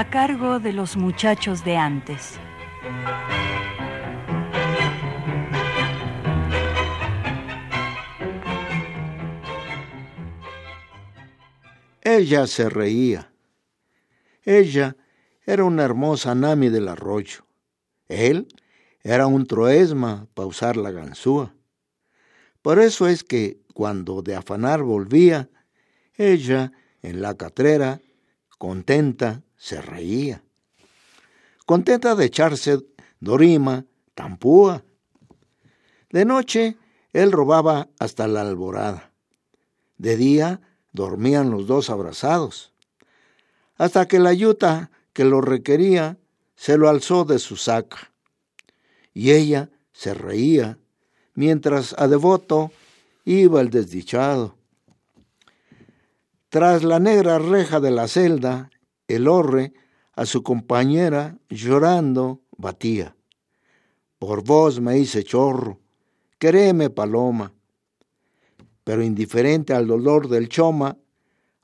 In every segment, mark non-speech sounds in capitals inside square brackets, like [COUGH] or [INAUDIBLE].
A cargo de los muchachos de antes. Ella se reía. Ella era una hermosa Nami del arroyo. Él era un troesma para usar la ganzúa. Por eso es que cuando de afanar volvía, ella en la catrera, contenta, se reía. Contenta de echarse dorima, tampúa. De noche él robaba hasta la alborada. De día dormían los dos abrazados. Hasta que la yuta que lo requería se lo alzó de su saca. Y ella se reía mientras a devoto iba el desdichado. Tras la negra reja de la celda, el horre a su compañera llorando batía. Por vos me hice chorro, queréme paloma. Pero indiferente al dolor del choma,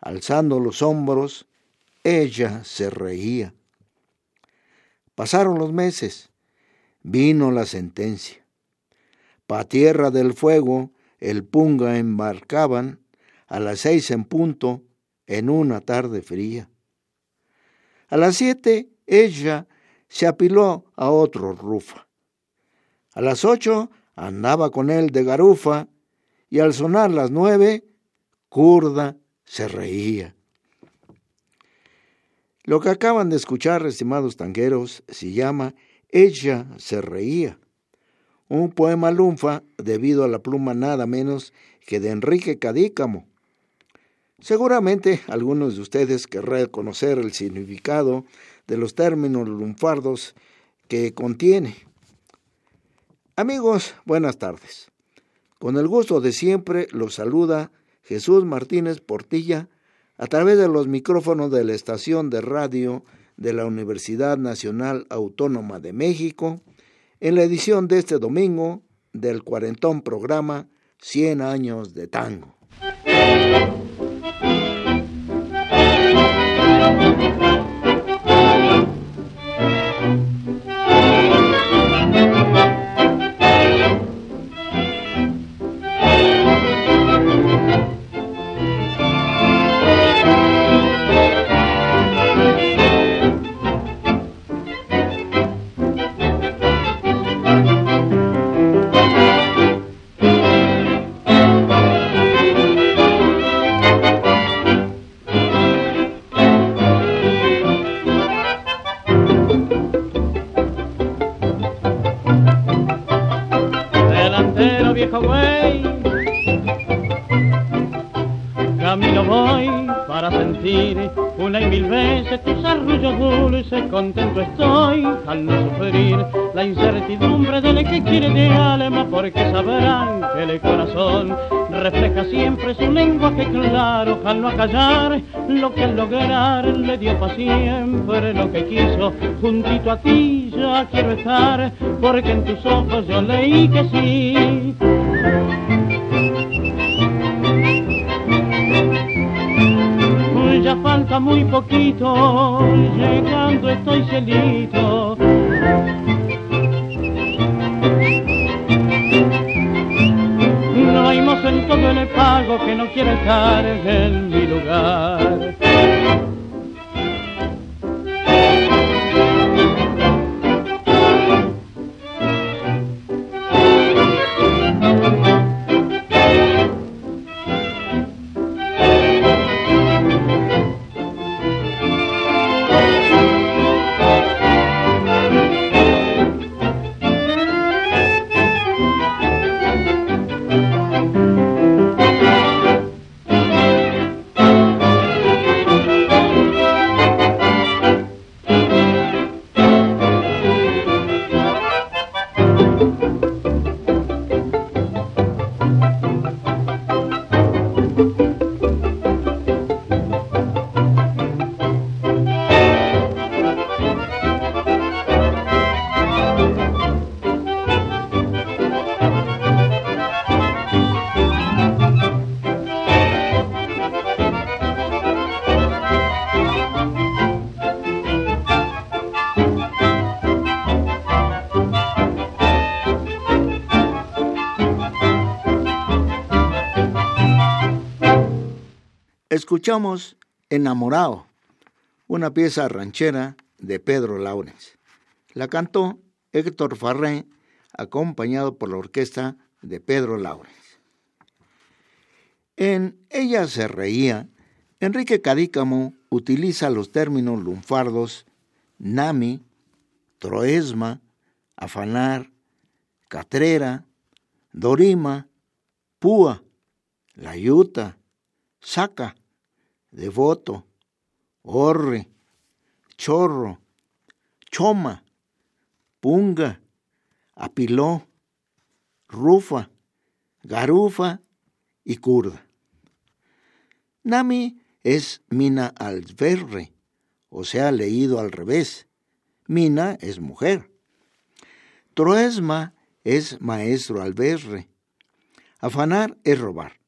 alzando los hombros, ella se reía. Pasaron los meses, vino la sentencia. Pa tierra del fuego el punga embarcaban a las seis en punto en una tarde fría. A las siete ella se apiló a otro rufa. A las ocho andaba con él de garufa y al sonar las nueve, curda se reía. Lo que acaban de escuchar, estimados tangueros, se llama Ella se reía un poema lunfa debido a la pluma nada menos que de Enrique Cadícamo. Seguramente algunos de ustedes querrán conocer el significado de los términos lunfardos que contiene. Amigos, buenas tardes. Con el gusto de siempre los saluda Jesús Martínez Portilla a través de los micrófonos de la estación de radio de la Universidad Nacional Autónoma de México, en la edición de este domingo del cuarentón programa 100 años de tango. Música contento estoy al no sufrir la incertidumbre del que quiere de alma, porque sabrán que el corazón refleja siempre su lenguaje claro, al no acallar lo que al lograr le dio para siempre lo que quiso, juntito a ti ya quiero estar, porque en tus ojos yo leí que sí. Falta muy poquito, llegando estoy cielito. No hay más en todo el pago que no quiere estar en mi lugar. Escuchamos Enamorado, una pieza ranchera de Pedro Laurens. La cantó Héctor Farré, acompañado por la orquesta de Pedro Laurens. En Ella se reía, Enrique Cadícamo utiliza los términos lunfardos nami, troesma, afanar, catrera, dorima, púa, layuta, saca, devoto, orre, chorro, choma, punga, apiló, rufa, garufa y curda. Nami es Mina Alverre, o sea, leído al revés. Mina es mujer. Troesma es maestro alberre. Afanar es robar.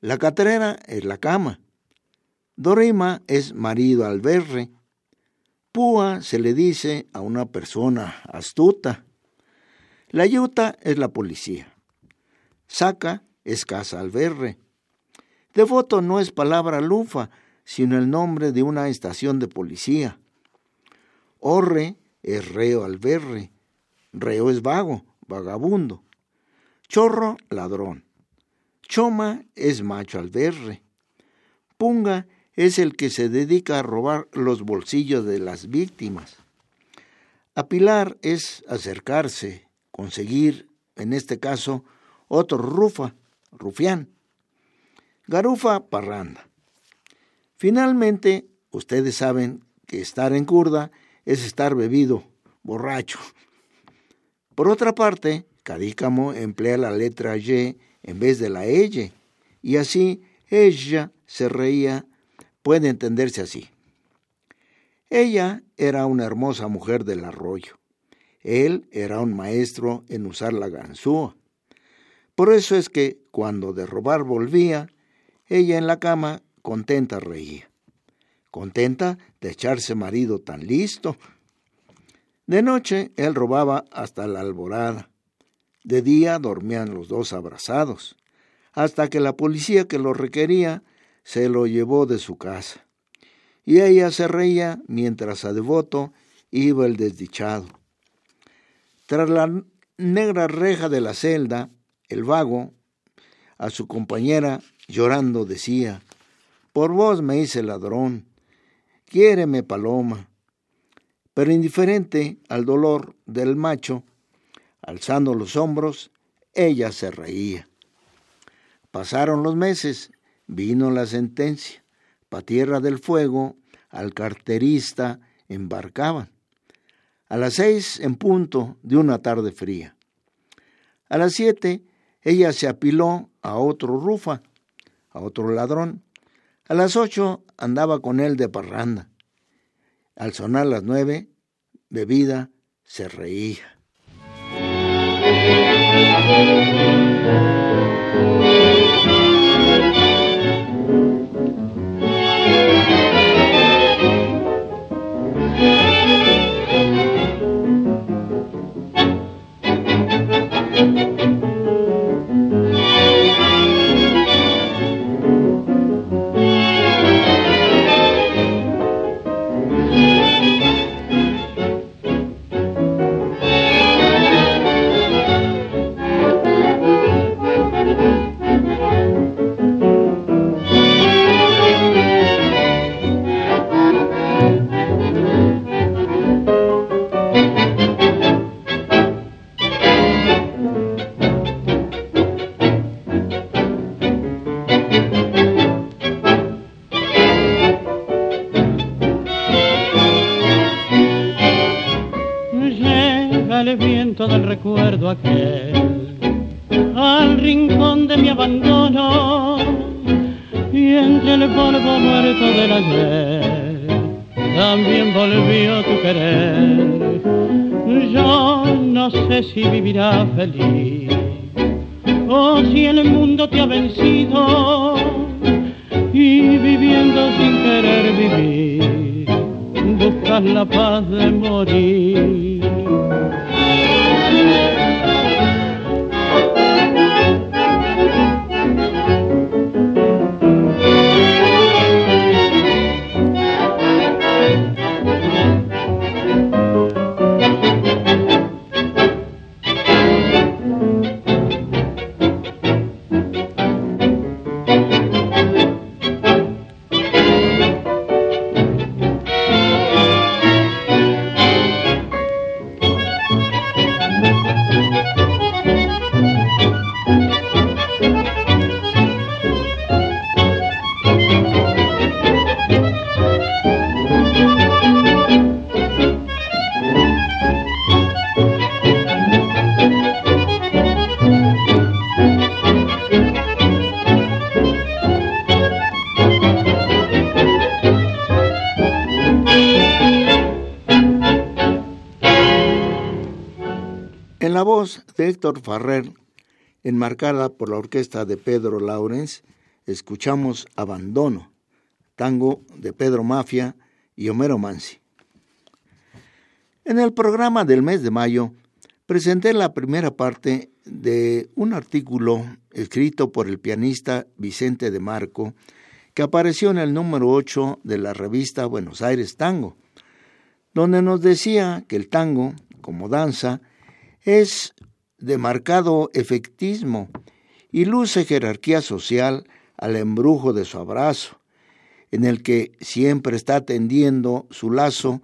La catrera es la cama. Dorima es marido alberre. Púa se le dice a una persona astuta. La yuta es la policía. Saca es casa alberre. Devoto no es palabra lufa, sino el nombre de una estación de policía. Orre es reo alberre. Reo es vago, vagabundo. Chorro, ladrón. Choma es macho alberre. Punga es el que se dedica a robar los bolsillos de las víctimas. Apilar es acercarse, conseguir, en este caso, otro rufa, rufián. Garufa, parranda. Finalmente, ustedes saben que estar en curda es estar bebido, borracho. Por otra parte, Cadícamo emplea la letra Y en vez de la L, y así ella se reía, puede entenderse así. Ella era una hermosa mujer del arroyo. Él era un maestro en usar la ganzúa. Por eso es que cuando de robar volvía, ella en la cama contenta reía. Contenta de echarse marido tan listo. De noche él robaba hasta la alborada. De día dormían los dos abrazados, hasta que la policía que lo requería se lo llevó de su casa. Y ella se reía mientras a devoto iba el desdichado. Tras la negra reja de la celda, el vago, a su compañera llorando decía, Por vos me hice ladrón, quiéreme paloma. Pero indiferente al dolor del macho, Alzando los hombros, ella se reía. Pasaron los meses, vino la sentencia. Pa tierra del fuego, al carterista embarcaban. A las seis en punto de una tarde fría. A las siete, ella se apiló a otro rufa, a otro ladrón. A las ocho andaba con él de parranda. Al sonar las nueve, bebida, se reía. De Héctor Farrer, enmarcada por la orquesta de Pedro Laurens, escuchamos Abandono, tango de Pedro Mafia y Homero Mansi. En el programa del mes de mayo presenté la primera parte de un artículo escrito por el pianista Vicente de Marco, que apareció en el número 8 de la revista Buenos Aires Tango, donde nos decía que el tango, como danza, es de marcado efectismo y luce jerarquía social al embrujo de su abrazo, en el que siempre está tendiendo su lazo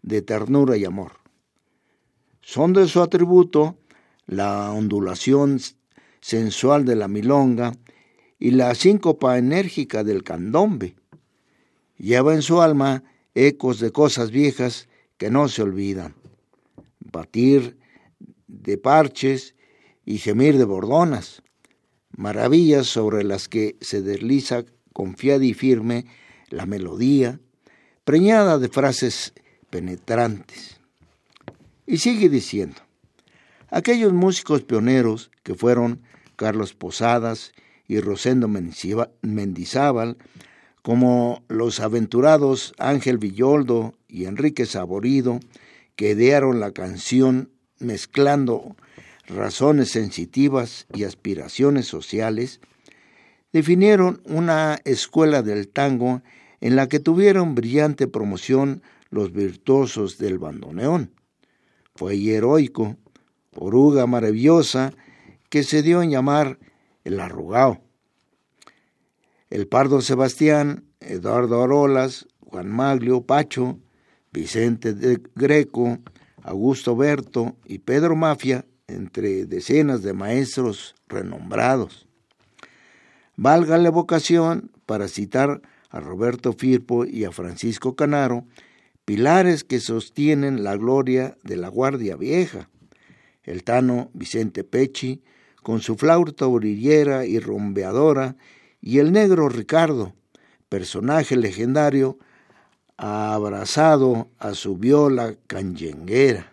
de ternura y amor. Son de su atributo la ondulación sensual de la milonga y la síncopa enérgica del candombe. Lleva en su alma ecos de cosas viejas que no se olvidan. Batir de parches y gemir de bordonas, maravillas sobre las que se desliza confiada y firme la melodía, preñada de frases penetrantes. Y sigue diciendo, aquellos músicos pioneros que fueron Carlos Posadas y Rosendo Mendizábal, como los aventurados Ángel Villoldo y Enrique Saborido, que idearon la canción mezclando razones sensitivas y aspiraciones sociales, definieron una escuela del tango en la que tuvieron brillante promoción los virtuosos del bandoneón. Fue heroico, oruga maravillosa, que se dio en llamar el arrugao. El Pardo Sebastián, Eduardo Arolas, Juan Maglio, Pacho, Vicente de Greco, Augusto Berto y Pedro Mafia, entre decenas de maestros renombrados. Valga la vocación para citar a Roberto Firpo y a Francisco Canaro, pilares que sostienen la gloria de la Guardia Vieja. El tano Vicente Pecci, con su flauta orillera y rompeadora, y el negro Ricardo, personaje legendario, abrazado a su viola canyenguera.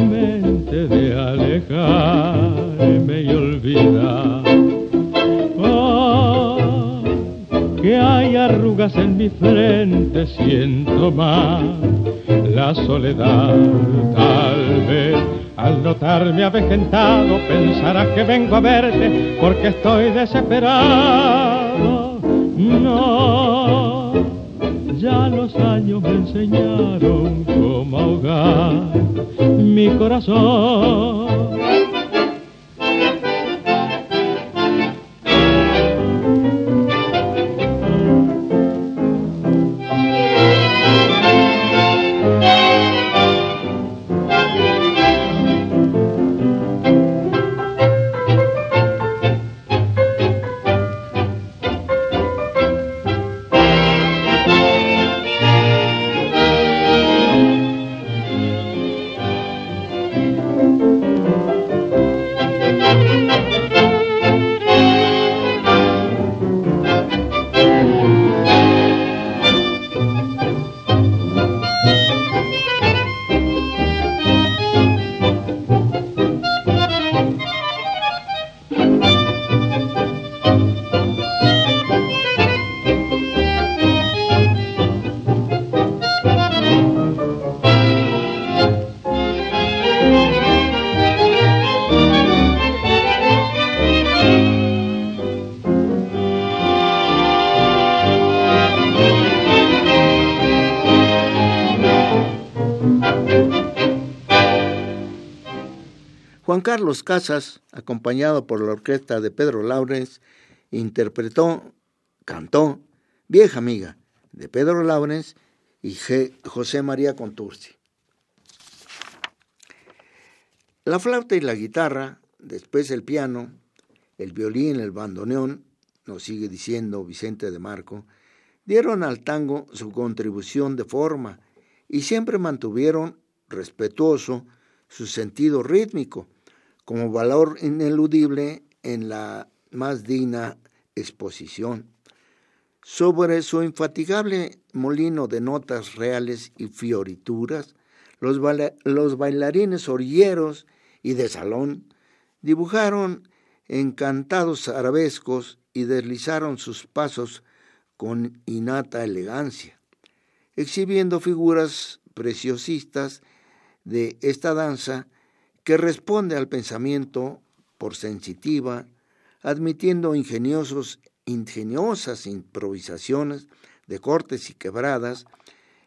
notarme avejentado pensarás que vengo a verte porque estoy desesperado. No, ya los años me enseñaron cómo ahogar mi corazón. Juan Carlos Casas, acompañado por la orquesta de Pedro Laurens, interpretó, cantó Vieja Amiga de Pedro Laurens y José María Contursi. La flauta y la guitarra, después el piano, el violín, el bandoneón, nos sigue diciendo Vicente de Marco, dieron al tango su contribución de forma y siempre mantuvieron respetuoso su sentido rítmico como valor ineludible en la más digna exposición. Sobre su infatigable molino de notas reales y fiorituras, los, los bailarines orilleros y de salón dibujaron encantados arabescos y deslizaron sus pasos con innata elegancia, exhibiendo figuras preciosistas de esta danza que responde al pensamiento por sensitiva, admitiendo ingeniosos, ingeniosas improvisaciones de cortes y quebradas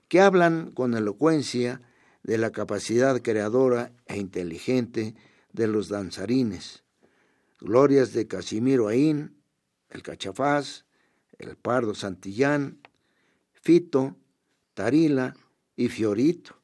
que hablan con elocuencia de la capacidad creadora e inteligente de los danzarines. Glorias de Casimiro Aín, el Cachafaz, el Pardo Santillán, Fito, Tarila y Fiorito.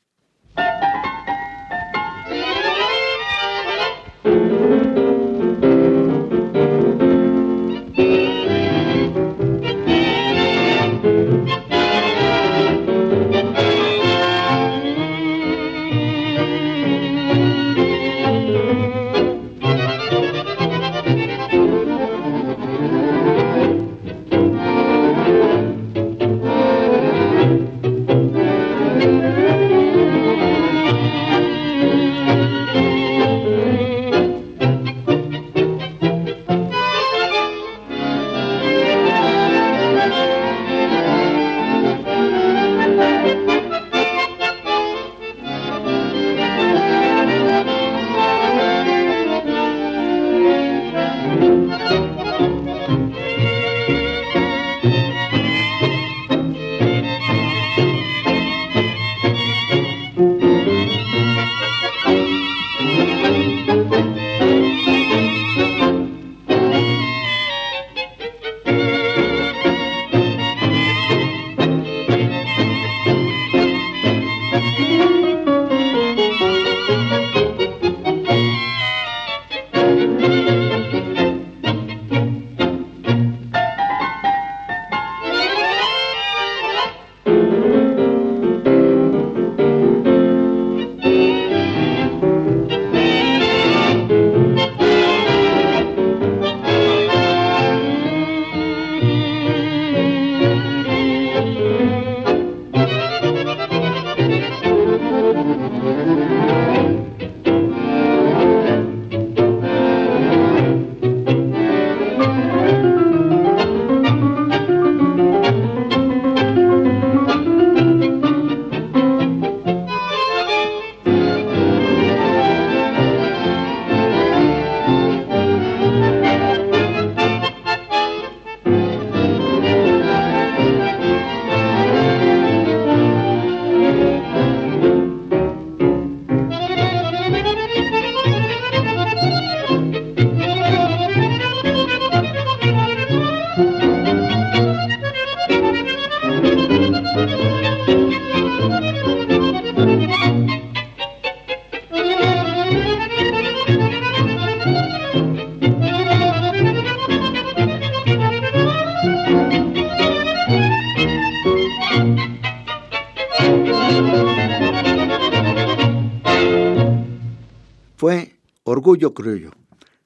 Orgullo Criollo,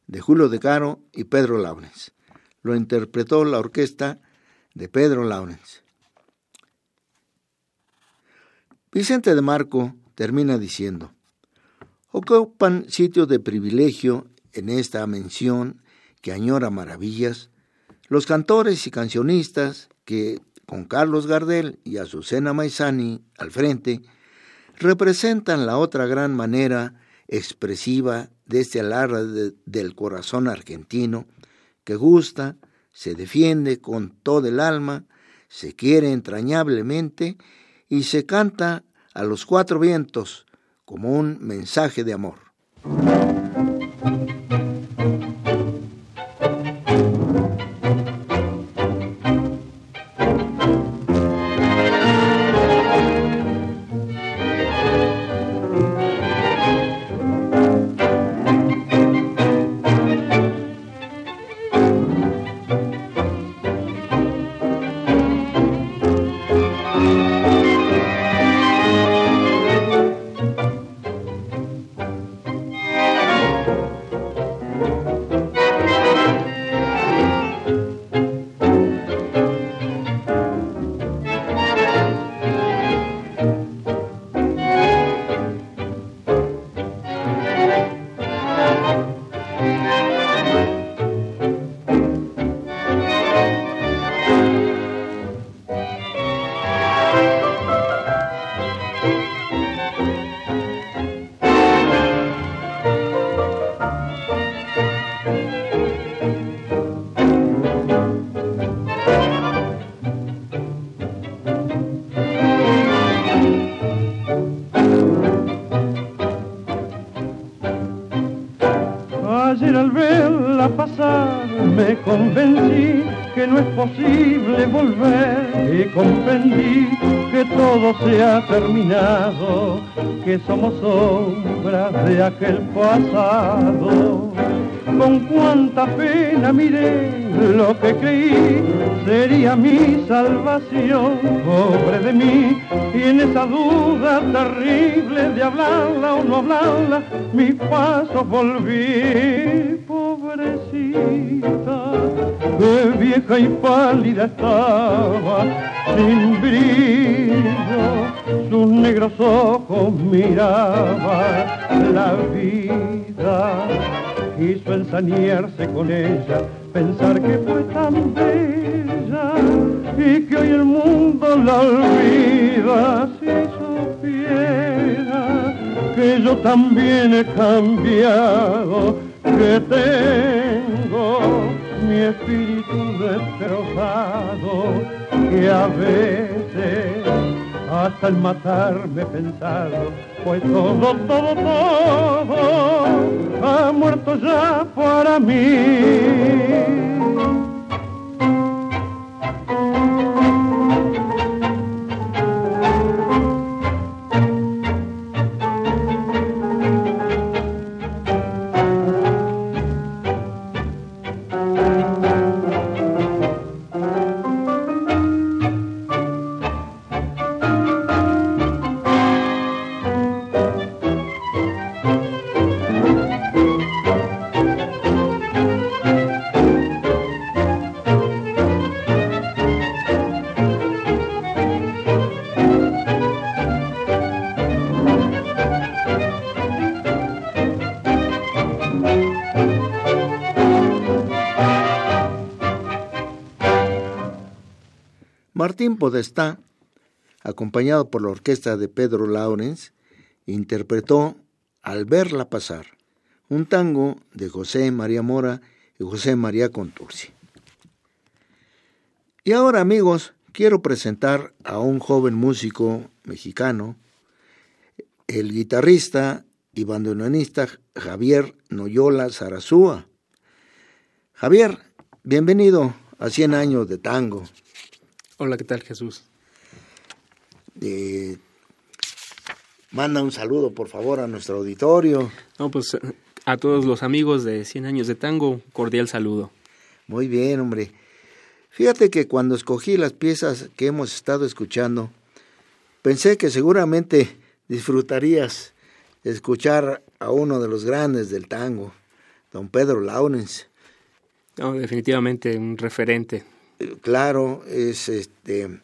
de Julio de Caro y Pedro Laurens. Lo interpretó la orquesta de Pedro Laurens. Vicente de Marco termina diciendo, ocupan sitio de privilegio en esta mención que añora maravillas los cantores y cancionistas que, con Carlos Gardel y Azucena Maizani al frente, representan la otra gran manera expresiva de este alarde del corazón argentino que gusta, se defiende con todo el alma, se quiere entrañablemente y se canta a los cuatro vientos como un mensaje de amor. Que no es posible volver. Y comprendí que todo se ha terminado, que somos sombras de aquel pasado. Con cuánta pena miré lo que creí sería mi salvación, pobre de mí, y en esa duda terrible de hablarla o no hablarla, mis pasos volví, pobrecita, que vieja y pálida estaba, sin brillo, sus negros ojos miraban la vida. Quiso ensañarse con ella, pensar que fue tan bella y que hoy el mundo la olvida. Si supiera que yo también he cambiado, que tengo mi espíritu destrozado, que a veces hasta el matarme he pensado, pues todo, todo, todo ha muerto ya para mí. Martín Podestá, acompañado por la orquesta de Pedro Laurens, interpretó Al verla pasar, un tango de José María Mora y José María Contursi. Y ahora, amigos, quiero presentar a un joven músico mexicano, el guitarrista y bandoneonista Javier Noyola Zarazúa. Javier, bienvenido a 100 años de tango. Hola, ¿qué tal Jesús? Eh, manda un saludo, por favor, a nuestro auditorio. No, pues a todos los amigos de 100 años de tango, cordial saludo. Muy bien, hombre. Fíjate que cuando escogí las piezas que hemos estado escuchando, pensé que seguramente disfrutarías escuchar a uno de los grandes del tango, don Pedro Laurens. No, definitivamente un referente claro, es este,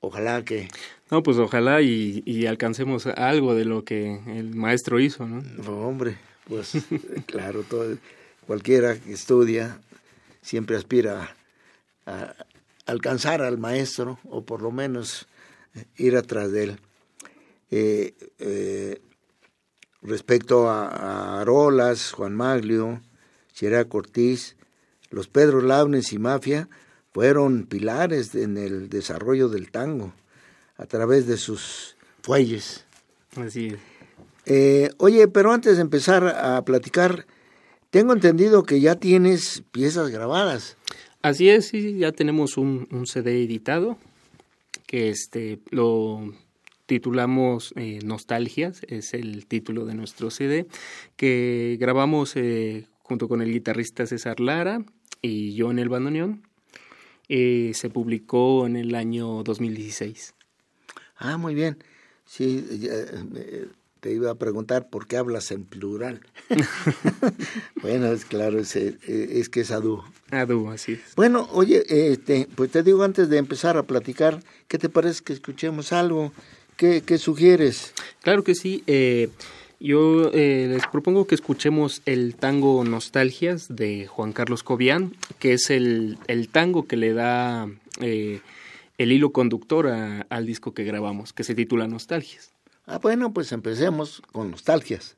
ojalá que... No, pues ojalá y, alcancemos algo de lo que el maestro hizo, ¿no? hombre, pues [LAUGHS] claro, todo, cualquiera que estudia siempre aspira a, alcanzar al maestro o por lo menos ir atrás de él. Eh, eh, respecto a, a, Arolas, Juan Maglio, Sierra Cortés, los Pedro Launes y Mafia fueron pilares en el desarrollo del tango a través de sus fuelles. Así es. Eh, oye, pero antes de empezar a platicar, tengo entendido que ya tienes piezas grabadas. Así es, sí, ya tenemos un, un CD editado que este lo titulamos eh, Nostalgias, es el título de nuestro CD, que grabamos eh, junto con el guitarrista César Lara y yo en el bandoneón. Eh, se publicó en el año 2016. Ah, muy bien. Sí, eh, te iba a preguntar por qué hablas en plural. [LAUGHS] [LAUGHS] bueno, es claro, es, eh, es que es Adu. Adu, así es. Bueno, oye, este, pues te digo antes de empezar a platicar, ¿qué te parece que escuchemos algo? ¿Qué, qué sugieres? Claro que sí. Eh, yo eh, les propongo que escuchemos el tango Nostalgias de Juan Carlos Cobian, que es el, el tango que le da eh, el hilo conductor al disco que grabamos, que se titula Nostalgias. Ah, bueno, pues empecemos con Nostalgias.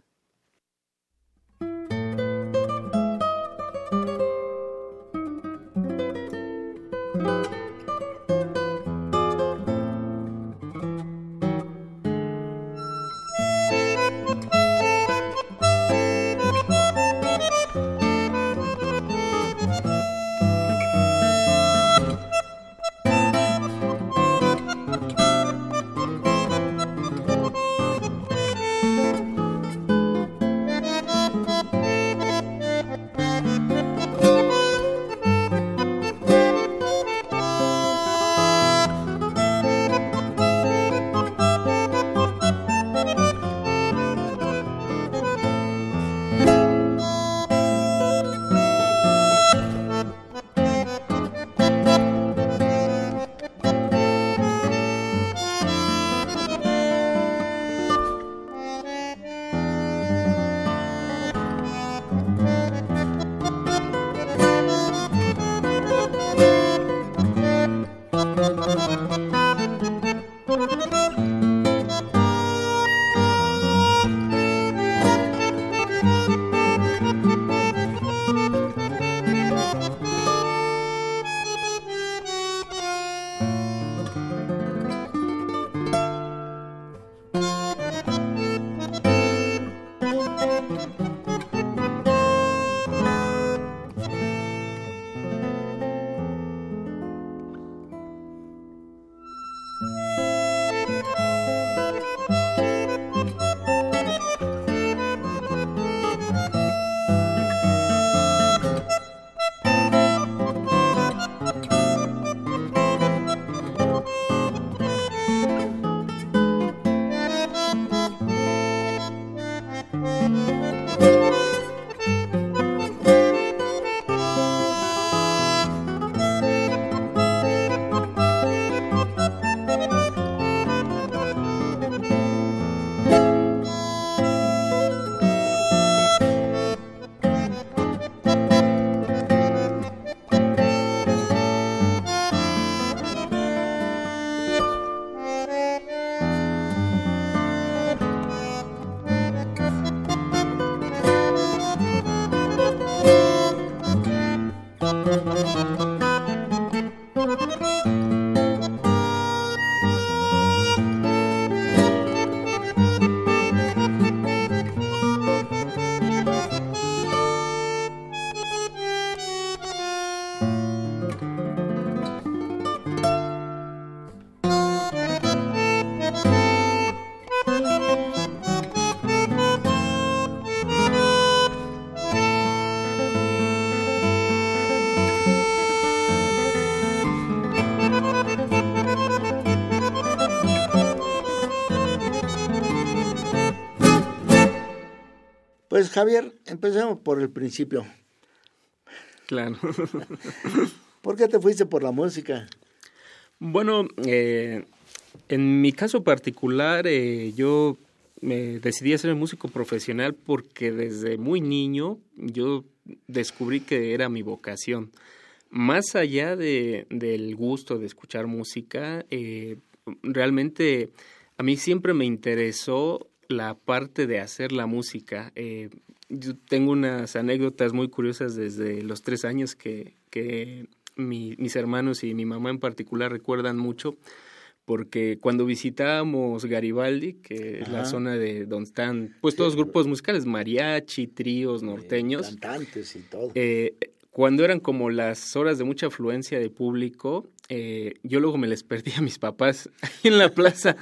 Javier, empecemos por el principio. Claro. [LAUGHS] ¿Por qué te fuiste por la música? Bueno, eh, en mi caso particular, eh, yo me decidí a ser músico profesional porque desde muy niño yo descubrí que era mi vocación. Más allá de, del gusto de escuchar música, eh, realmente a mí siempre me interesó la parte de hacer la música. Eh, yo tengo unas anécdotas muy curiosas desde los tres años que, que mis hermanos y mi mamá en particular recuerdan mucho porque cuando visitábamos Garibaldi, que es la zona de donde están pues todos los grupos musicales, mariachi, tríos, norteños, cantantes y todo. Eh, cuando eran como las horas de mucha afluencia de público, eh, yo luego me les perdía a mis papás [LAUGHS] en la plaza,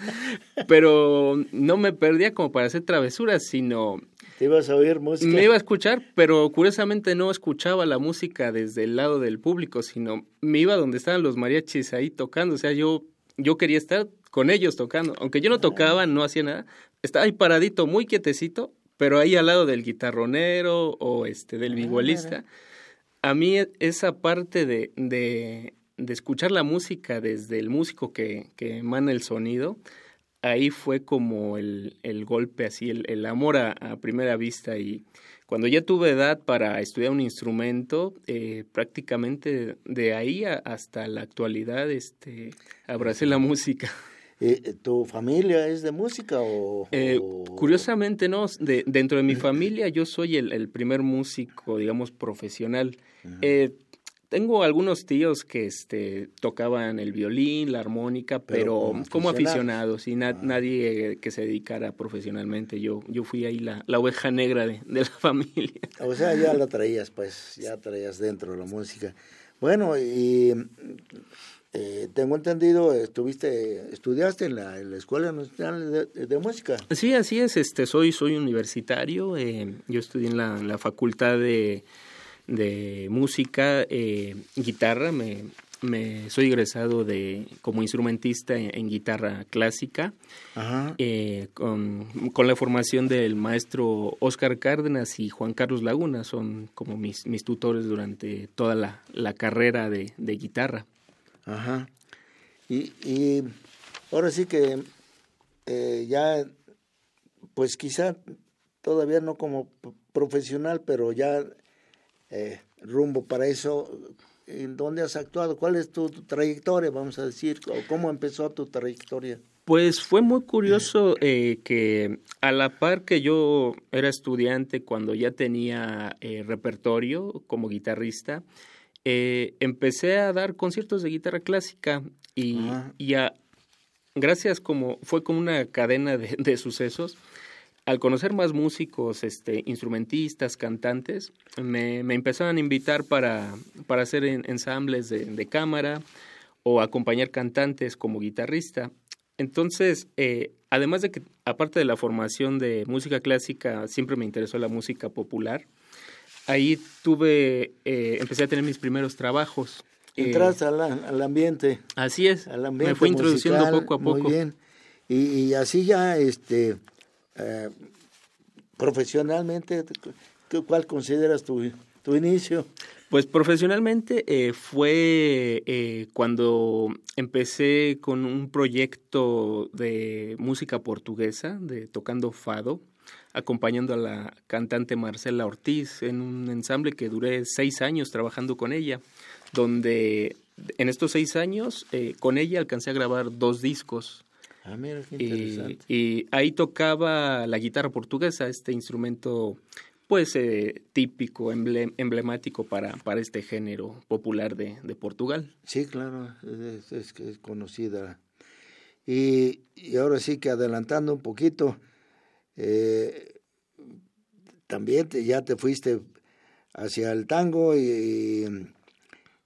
pero no me perdía como para hacer travesuras, sino... ¿Te ibas a oír música? Me iba a escuchar, pero curiosamente no escuchaba la música desde el lado del público, sino me iba donde estaban los mariachis ahí tocando, o sea, yo, yo quería estar con ellos tocando, aunque yo no tocaba, no hacía nada, estaba ahí paradito, muy quietecito, pero ahí al lado del guitarronero o este del vihuelista a mí e, esa parte de, de, de, escuchar la música desde el músico que, que emana el sonido, ahí fue como el, el golpe, así, el, el amor a, a, primera vista. Y cuando ya tuve edad para estudiar un instrumento, eh, prácticamente de ahí a, hasta la actualidad este, abracé la música. [LAUGHS] Eh, ¿Tu familia es de música o, eh, Curiosamente no, de, dentro de mi [LAUGHS] familia yo soy el, el primer músico, digamos, profesional. Uh -huh. Tengo algunos tíos que este, tocaban el violín, la armónica, pero, pero como, aficionados y na ah. nadie que se dedicara profesionalmente. Yo, yo fui ahí la, la oveja negra de, de, la [LAUGHS] familia. O sea, ya la traías, pues, ya traías dentro de la música. Bueno, y eh, tengo entendido, estuviste, estudiaste en la, en la Escuela Nacional de, de, Música. Sí, así es, este, soy, soy universitario, eh, yo estudié en la, en la Facultad de, de Música, eh, Guitarra, me, me, soy egresado de, como instrumentista en, en guitarra clásica, eh, con, con, la formación del maestro Oscar Cárdenas y Juan Carlos Laguna, son como mis, mis tutores durante toda la, la carrera de, de guitarra. Ajá. Y, y ahora sí que eh, ya, pues quizá todavía no como profesional, pero ya eh, rumbo para eso, ¿en dónde has actuado? ¿Cuál es tu, tu, trayectoria, vamos a decir? ¿Cómo empezó tu trayectoria? Pues fue muy curioso eh, que a la par que yo era estudiante cuando ya tenía eh, repertorio como guitarrista, eh, empecé a dar conciertos de guitarra clásica y, gracias como fue como una cadena de, sucesos. Al conocer más músicos, este, instrumentistas, cantantes, me, me empezaron a invitar para, para hacer ensambles de, de cámara o acompañar cantantes como guitarrista. Entonces, eh, además de que, aparte de la formación de música clásica, siempre me interesó la música popular. Ahí tuve, eh, empecé a tener mis primeros trabajos. Eh, Entraste al, ambiente. Así es. Al ambiente me fui introduciendo poco a poco. Muy bien. Y, así ya, este, profesionalmente, ¿cuál consideras tu, tu inicio? Pues profesionalmente eh, fue eh, cuando empecé con un proyecto de música portuguesa, de tocando fado, acompañando a la cantante Marcela Ortiz en un ensamble que duré seis años trabajando con ella, donde en estos seis años eh, con ella alcancé a grabar dos discos. Ah, mira, qué interesante. y, ahí tocaba la guitarra portuguesa, este instrumento pues eh, típico, emblemático para, para este género popular de, de Portugal. Sí, claro, es, es, conocida. Y, y, ahora sí que adelantando un poquito, eh, también ya te fuiste hacia el tango y,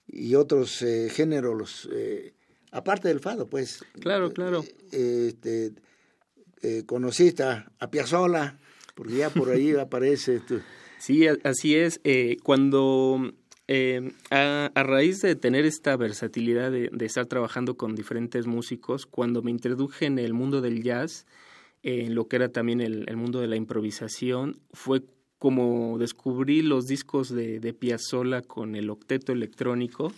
y otros eh, géneros, eh, aparte del fado, pues. Claro, claro. este, conociste a, a Piazzolla porque ya por ahí [LAUGHS] aparece. Sí, así es. Eh, cuando eh, a, raíz de tener esta versatilidad de, estar trabajando con diferentes músicos, cuando me introduje en el mundo del jazz, en lo que era también el, mundo de la improvisación, fue como descubrí los discos de, de Piazzolla con el octeto electrónico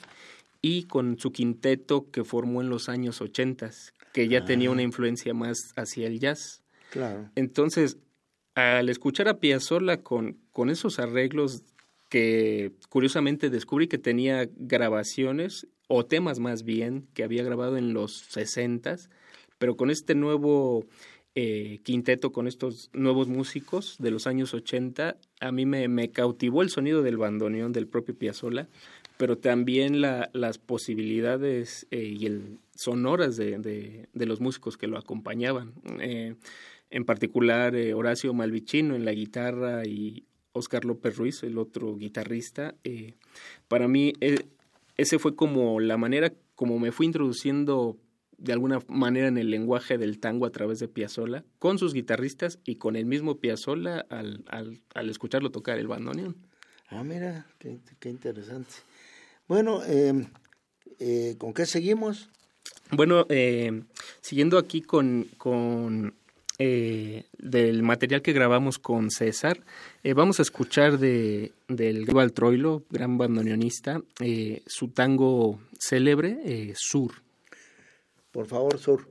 y con su quinteto que formó en los años ochentas, que ya tenía ah. una influencia más hacia el jazz. Claro. Entonces, al escuchar a Piazzolla con, con esos arreglos que curiosamente descubrí que tenía grabaciones o temas más bien que había grabado en los sesentas, pero con este nuevo eh, quinteto, con estos nuevos músicos de los años 80, a mí me, me cautivó el sonido del bandoneón del propio Piazzolla, pero también la, las posibilidades eh, y el sonoras de, los músicos que lo acompañaban. Eh, en particular eh, Horacio Malvicino en la guitarra y Oscar López Ruiz, el otro guitarrista. Para mí, ese fue como la manera como me fui introduciendo de alguna manera en el lenguaje del tango a través de Piazzolla, con sus guitarristas y con el mismo Piazzolla al, al, al escucharlo tocar el bandoneón. Ah, mira, qué, qué interesante. Bueno, em, ¿con qué seguimos? Bueno, siguiendo aquí con, con eh, del material que grabamos con César. Eh, vamos a escuchar de, del Global Troilo, gran bandoneonista, eh, su tango célebre, Sur. Por favor, Sur.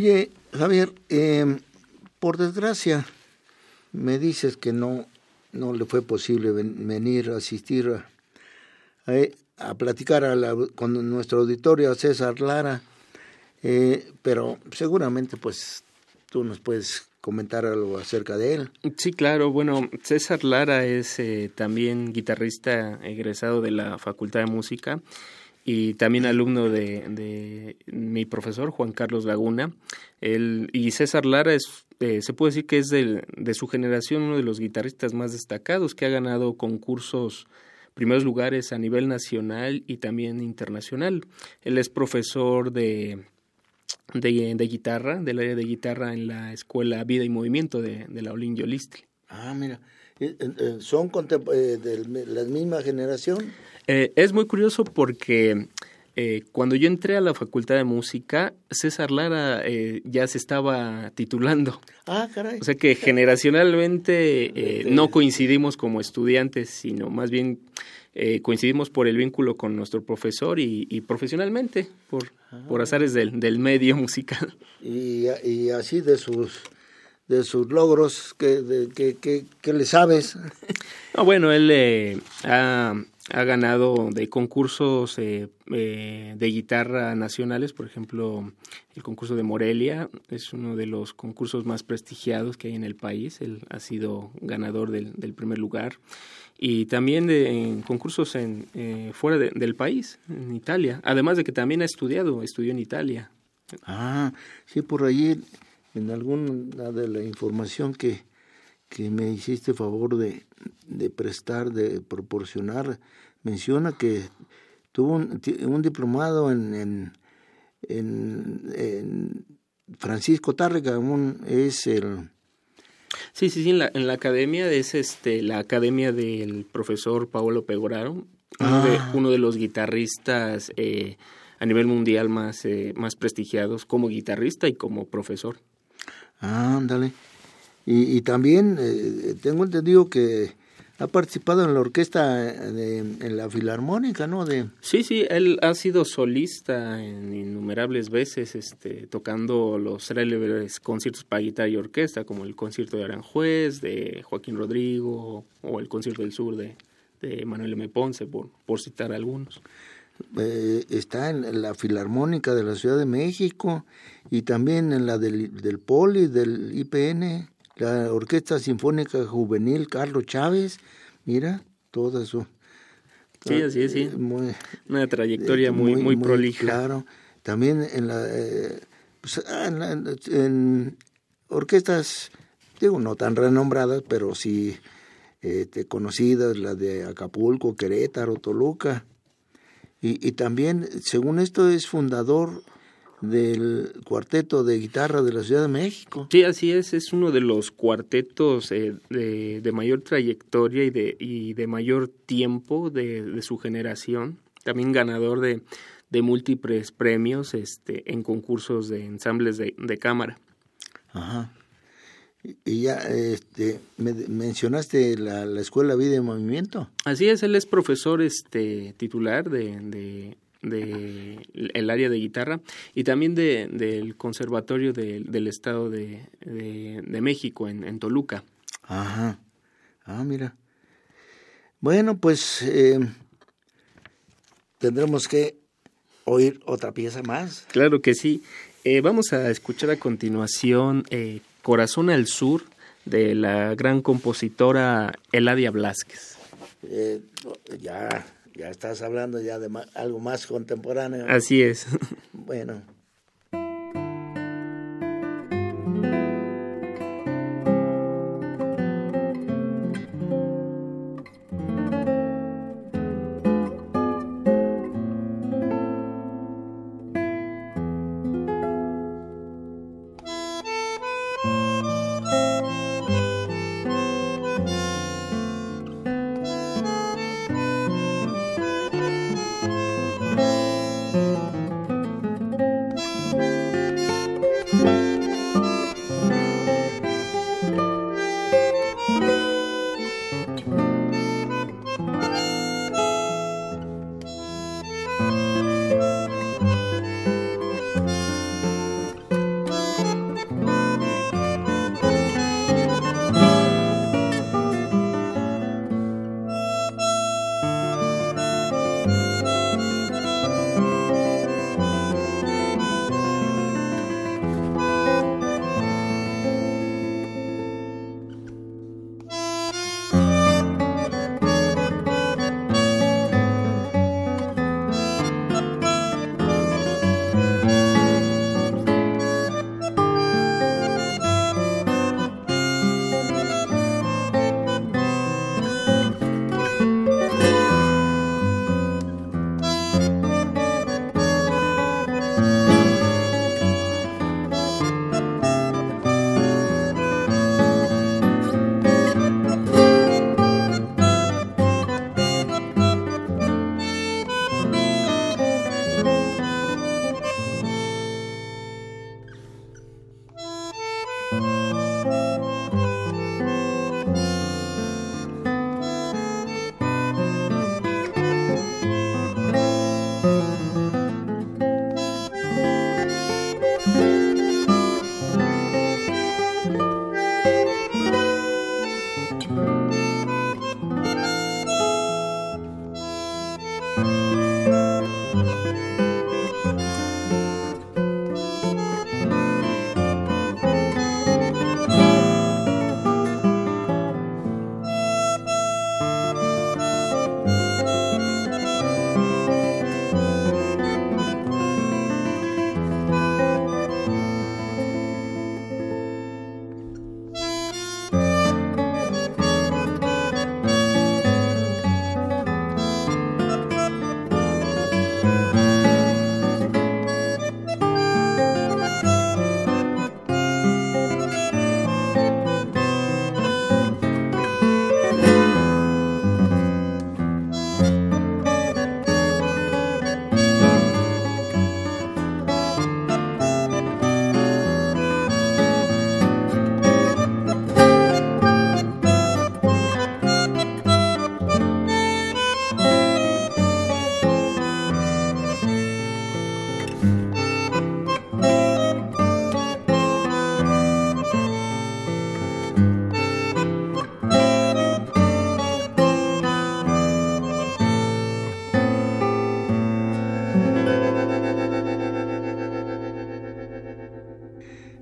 Oye, Javier, em, por desgracia, me dices que no, no le fue posible venir a asistir a, a, platicar con nuestro auditorio, a César Lara, eh, pero seguramente pues tú nos puedes comentar algo acerca de él. Sí, claro. Bueno, César Lara es eh, también guitarrista egresado de la Facultad de Música y también alumno de, de, mi profesor Juan Carlos Laguna. Él, y César Lara es, eh, se puede decir que es de, de su generación uno de los guitarristas más destacados, que ha ganado concursos primeros lugares a nivel nacional y también internacional. Él es profesor de, de, de guitarra, del área de guitarra en la Escuela Vida y Movimiento de, de la Olin Yolistli. Ah, mira. Eh, eh, ¿Son de la misma generación? Eh, es muy curioso porque eh, cuando yo entré a la Facultad de Música, César Lara eh, ya se estaba titulando. Ah, caray. O sea que generacionalmente no coincidimos como estudiantes, sino más bien coincidimos por el vínculo con nuestro profesor y, y profesionalmente, por, ah. por azares del, del medio [LAUGHS] musical. Y, y así de sus de sus logros, que, que, que, que le sabes? [LAUGHS] No, bueno, él eh, ha ha ganado de concursos eh, eh, de guitarra nacionales, por ejemplo, el concurso de Morelia es uno de los concursos más prestigiados que hay en el país. Él ha sido ganador del, del primer lugar. Y también de, en concursos en, eh, fuera de, del país, en Italia. Además de que también ha estudiado, estudió en Italia. Ah, sí, por ahí, en alguna de la información que, que me hiciste favor de, de prestar, de proporcionar, menciona que tuvo un, un diplomado en, en, en, en, Francisco Tárrega, un, es el... Sí, sí, sí, en la, en la academia es este, la academia del profesor Paolo Pegoraro, uno, ah. de, uno de los guitarristas eh, a nivel mundial más, eh, más prestigiados como guitarrista y como profesor. Ándale. Y, y también eh, tengo entendido que ha participado en la orquesta de, en la filarmónica, ¿no? De... Sí, sí, él ha sido solista en innumerables veces, este, tocando los célebres conciertos para guitarra y orquesta, como el concierto de Aranjuez, de Joaquín Rodrigo, o el concierto del sur de, de Manuel M. Ponce, por, por citar algunos. Eh, está en la Filarmónica de la Ciudad de México y también en la del, del Poli, del IPN la Orquesta Sinfónica Juvenil Carlos Chávez, mira, todo eso. Sí, así es, sí. Eh, muy, Una trayectoria eh, muy, muy, muy, prolija. Claro, también en la, eh, pues, ah, en, la, en, orquestas, digo, no tan renombradas, pero sí este, conocidas, las de Acapulco, Querétaro, Toluca. Y, y también, según esto, es fundador del cuarteto de guitarra de la Ciudad de México. Sí, así es, es uno de los cuartetos eh, de, de, mayor trayectoria y de, y de mayor tiempo de, de, su generación, también ganador de, de múltiples premios este, en concursos de ensambles de, de cámara. Ajá. Y ya este, me, mencionaste la, la, Escuela Vida y Movimiento. Así es, él es profesor este, titular de, de, de el área de guitarra y también de, del Conservatorio de, del Estado de, de, México en, en, Toluca. Ajá. Ah, mira. Bueno, pues eh, tendremos que oír otra pieza más. Claro que sí. Eh, vamos a escuchar a continuación eh, Corazón al Sur de la gran compositora Eladia Blasquez. Eh, ya, ya estás hablando ya de algo más contemporáneo. Así es. [LAUGHS] Bueno.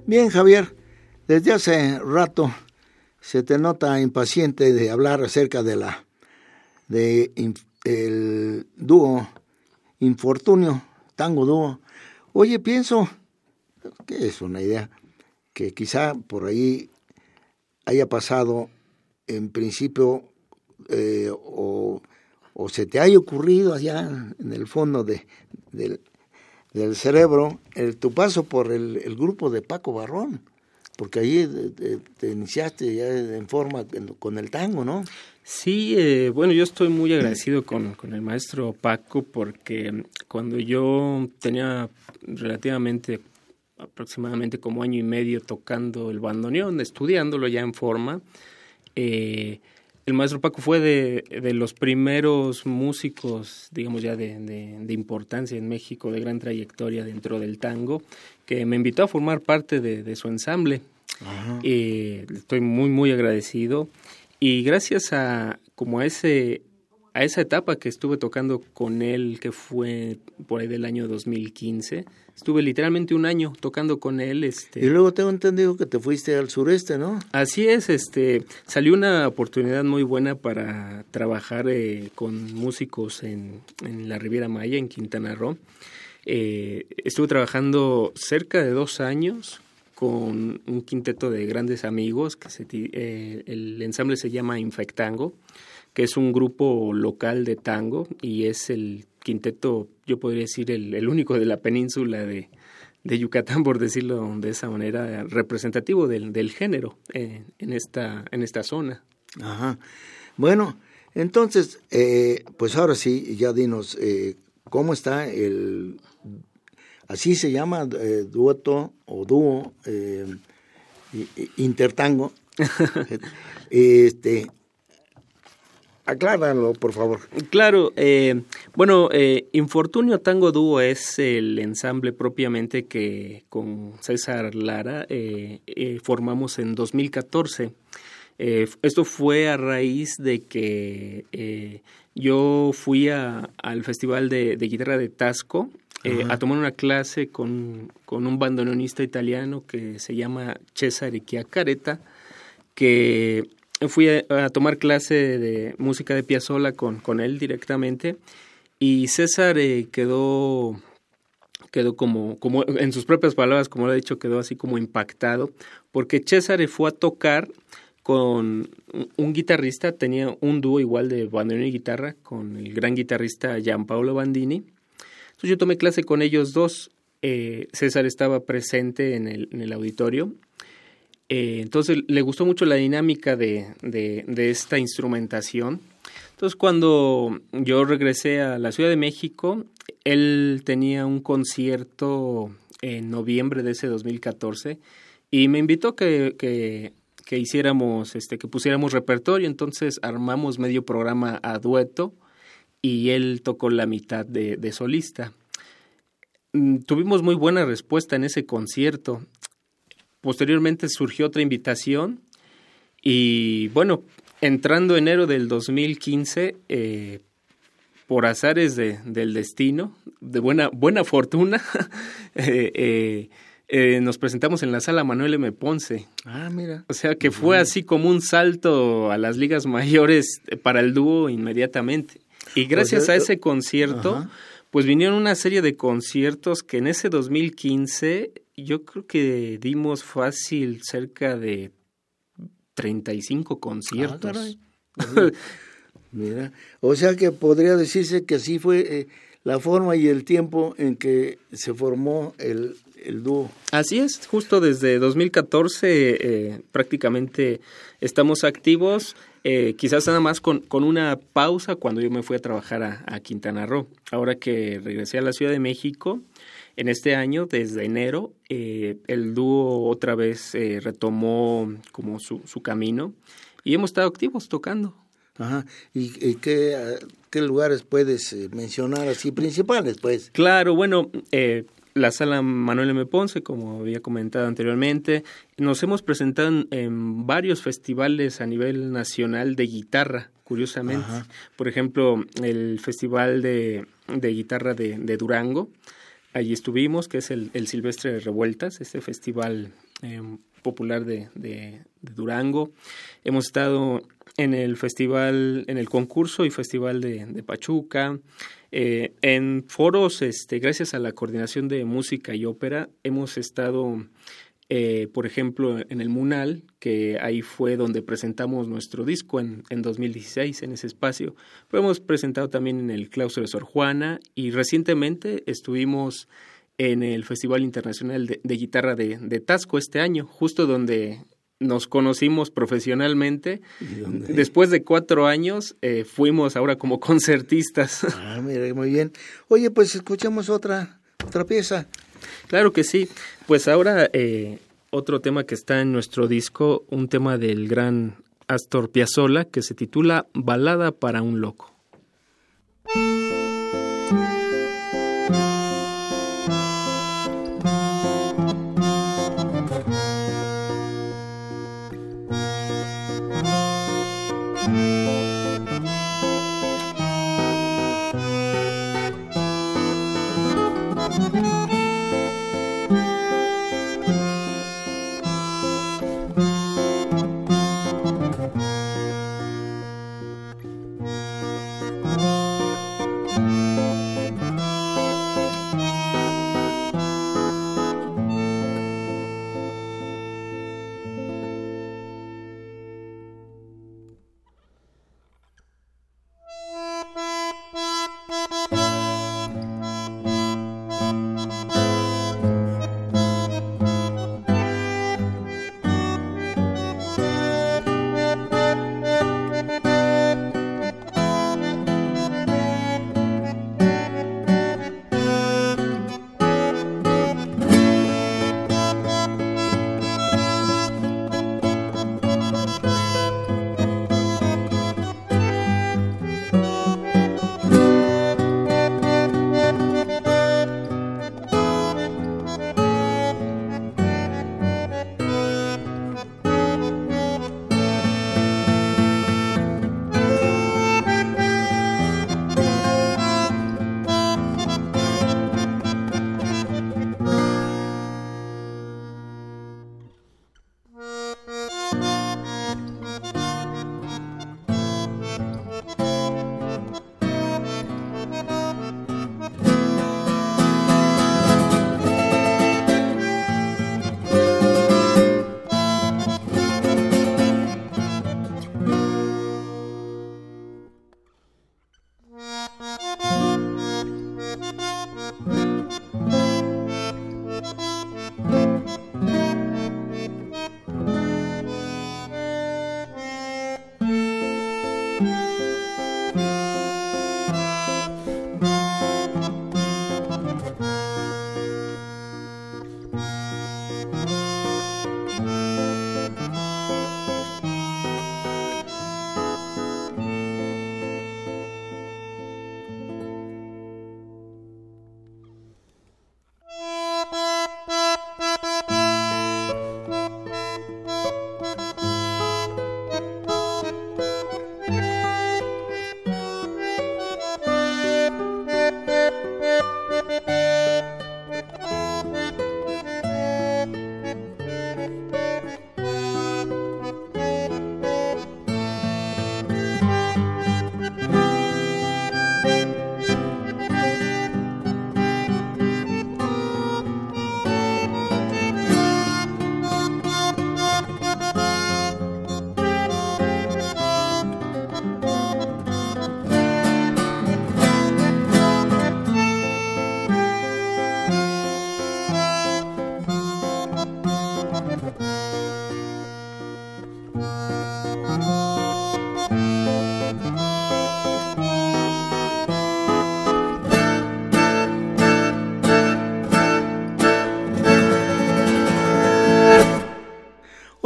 Bien, Javier, desde hace rato se te nota impaciente de hablar acerca de la de el dúo Infortunio, tango dúo. Oye, pienso que es una idea que quizá por ahí haya pasado en principio eh, o, o, se te haya ocurrido allá en el fondo de, del, del cerebro el, tu paso por el, el, grupo de Paco Barrón. porque ahí te, iniciaste ya en forma con el tango, ¿no? Sí, eh, bueno, yo estoy muy agradecido con, con, el maestro Paco porque cuando yo tenía relativamente aproximadamente como año y medio tocando el bandoneón, estudiándolo ya en forma, eh, el maestro Paco fue de, de, los primeros músicos, digamos ya de, de, importancia en México, de gran trayectoria dentro del tango, que me invitó a formar parte de, su ensamble. Eh, estoy muy, muy agradecido. Y gracias a como a ese a esa etapa que estuve tocando con él, que fue por ahí del año 2015, estuve literalmente un año tocando con él. Este, y luego tengo entendido que te fuiste al sureste, ¿no? Así es, este, salió una oportunidad muy buena para trabajar eh, con músicos en, en, la Riviera Maya, en Quintana Roo. Eh, estuve trabajando cerca de dos años con un quinteto de grandes amigos, que se, eh, el ensamble se llama Infectango, que es un grupo local de tango y es el quinteto, yo podría decir, el, único de la península de, de, Yucatán, por decirlo de esa manera, representativo del, del género eh, en, esta, en esta zona. Ajá. Bueno, entonces, eh, pues ahora sí, ya dinos, ¿cómo está el Así se llama eh, dueto o dúo eh, intertango. [LAUGHS] este, acláralo, por favor. Claro, eh, bueno, eh, Infortunio Tango Dúo es el ensamble propiamente que con César Lara eh, formamos en 2014. esto fue a raíz de que yo fui a, al Festival de, de Guitarra de Tasco a tomar una clase con, con, un bandoneonista italiano que se llama Cesare Chiacareta, que fui a, tomar clase de música de Piazzolla con, con él directamente y César eh, quedó quedó como, como, en sus propias palabras, como lo ha dicho, quedó así como impactado, porque Cesare fue a tocar con un guitarrista, tenía un dúo igual de bandoneón y guitarra con el gran guitarrista Gianpaolo Bandini, entonces yo tomé clase con ellos dos. Eh, César estaba presente en el, en el auditorio. Eh, entonces le gustó mucho la dinámica de, de, esta instrumentación. Entonces cuando yo regresé a la Ciudad de México, él tenía un concierto en noviembre de ese 2014 y me invitó que, que, hiciéramos, este, que pusiéramos repertorio. Entonces armamos medio programa a dueto y él tocó la mitad de, de solista. Mm, tuvimos muy buena respuesta en ese concierto. Posteriormente surgió otra invitación y bueno, entrando enero del 2015, eh, por azares de, del destino, de buena, buena fortuna, [LAUGHS] eh, eh, eh, nos presentamos en la sala Manuel M. Ponce. Ah, mira. O sea que fue así como un salto a las ligas mayores para el dúo inmediatamente. Y gracias a ese concierto, pues vinieron una serie de conciertos que en ese 2015 yo creo que dimos fácil cerca de 35 conciertos. Ah, [LAUGHS] Mira, o sea que podría decirse que así fue eh, la forma y el tiempo en que se formó el, el dúo. Así es, justo desde 2014 eh, prácticamente estamos activos. Eh, quizás nada más con, con, una pausa cuando yo me fui a trabajar a, Quintana Roo. Ahora que regresé a la Ciudad de México, en este año, desde enero, eh, el dúo otra vez eh, retomó como su, su, camino y hemos estado activos tocando. Ajá. ¿Y, y qué, qué, lugares puedes mencionar así principales, pues? Claro, bueno, la sala Manuel M. Ponce, como había comentado anteriormente. Nos hemos presentado en, varios festivales a nivel nacional de guitarra, curiosamente. Por ejemplo, el Festival de, de Guitarra de, de, Durango. Allí estuvimos, que es el, Silvestre de Revueltas, este festival eh, popular de, Durango. Hemos estado en el festival, en el concurso y festival de, de Pachuca. Eh, en foros, este, gracias a la coordinación de música y ópera, hemos estado, eh, por ejemplo, en el Munal, que ahí fue donde presentamos nuestro disco en, en 2016, en ese espacio. Pero hemos presentado también en el claustro de Sor Juana y recientemente estuvimos en el Festival Internacional de, Guitarra de, de Tasco este año, justo donde nos conocimos profesionalmente. Después de cuatro años eh, fuimos ahora como concertistas. Ah, mira, muy bien. Oye, pues escuchemos otra, otra pieza. Claro que sí. Pues ahora eh, otro tema que está en nuestro disco, un tema del gran Astor Piazzolla que se titula Balada para un loco.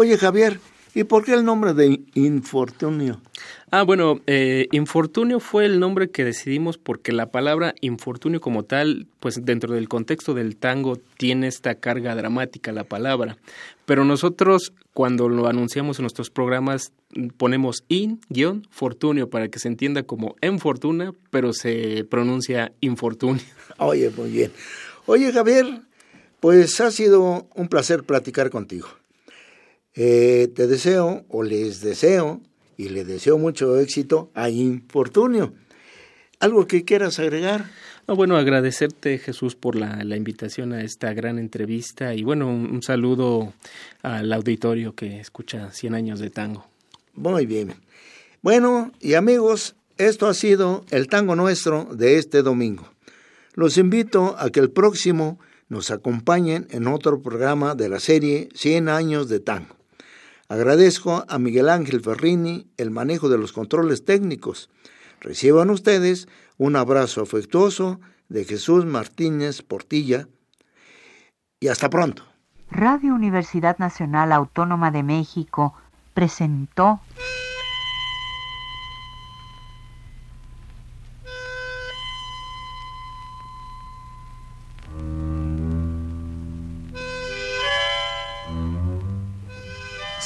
Oye, Javier, ¿y por qué el nombre de infortunio? Ah, bueno, eh, infortunio fue el nombre que decidimos porque la palabra infortunio como tal, pues dentro del contexto del tango tiene esta carga dramática la palabra. Pero nosotros cuando lo anunciamos en nuestros programas ponemos in-fortunio para que se entienda como en fortuna, pero se pronuncia infortunio. Oye, muy bien. Oye, Javier, pues ha sido un placer platicar contigo. Eh, te deseo o les deseo y le deseo mucho éxito a Infortunio. ¿Algo que quieras agregar? bueno, agradecerte Jesús por la, invitación a esta gran entrevista y bueno, un, saludo al auditorio que escucha 100 años de tango. Muy bien. Bueno, y amigos, esto ha sido el tango nuestro de este domingo. Los invito a que el próximo nos acompañen en otro programa de la serie 100 años de tango. Agradezco a Miguel Ángel Ferrini el manejo de los controles técnicos. Reciban ustedes un abrazo afectuoso de Jesús Martínez Portilla y hasta pronto. Radio Universidad Nacional Autónoma de México presentó